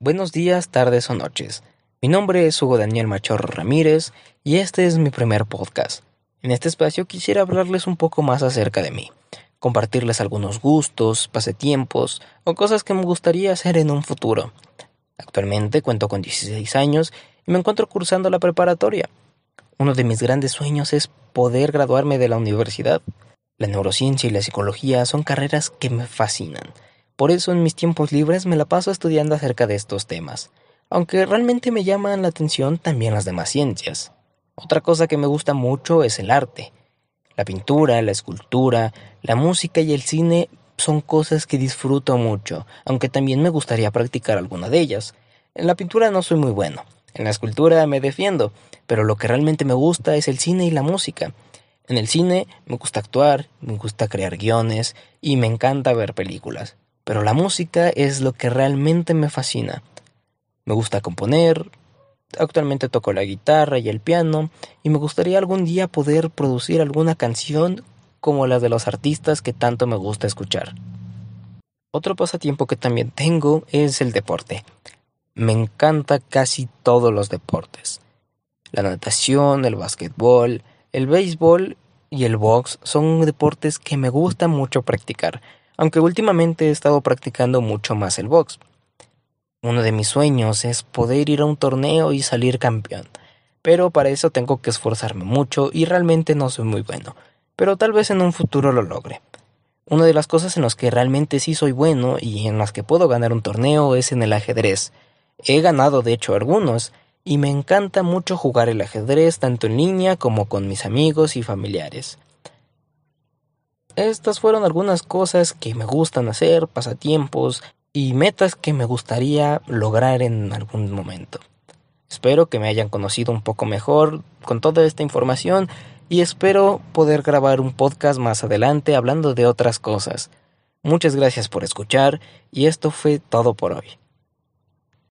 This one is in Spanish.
Buenos días, tardes o noches. Mi nombre es Hugo Daniel Machorro Ramírez y este es mi primer podcast. En este espacio quisiera hablarles un poco más acerca de mí, compartirles algunos gustos, pasatiempos o cosas que me gustaría hacer en un futuro. Actualmente cuento con 16 años y me encuentro cursando la preparatoria. Uno de mis grandes sueños es poder graduarme de la universidad. La neurociencia y la psicología son carreras que me fascinan por eso en mis tiempos libres me la paso estudiando acerca de estos temas, aunque realmente me llaman la atención también las demás ciencias. Otra cosa que me gusta mucho es el arte. La pintura, la escultura, la música y el cine son cosas que disfruto mucho, aunque también me gustaría practicar alguna de ellas. En la pintura no soy muy bueno, en la escultura me defiendo, pero lo que realmente me gusta es el cine y la música. En el cine me gusta actuar, me gusta crear guiones y me encanta ver películas pero la música es lo que realmente me fascina. Me gusta componer, actualmente toco la guitarra y el piano, y me gustaría algún día poder producir alguna canción como las de los artistas que tanto me gusta escuchar. Otro pasatiempo que también tengo es el deporte. Me encanta casi todos los deportes. La natación, el básquetbol, el béisbol y el box son deportes que me gusta mucho practicar aunque últimamente he estado practicando mucho más el box. Uno de mis sueños es poder ir a un torneo y salir campeón, pero para eso tengo que esforzarme mucho y realmente no soy muy bueno, pero tal vez en un futuro lo logre. Una de las cosas en las que realmente sí soy bueno y en las que puedo ganar un torneo es en el ajedrez. He ganado de hecho algunos, y me encanta mucho jugar el ajedrez tanto en línea como con mis amigos y familiares. Estas fueron algunas cosas que me gustan hacer, pasatiempos y metas que me gustaría lograr en algún momento. Espero que me hayan conocido un poco mejor con toda esta información y espero poder grabar un podcast más adelante hablando de otras cosas. Muchas gracias por escuchar y esto fue todo por hoy.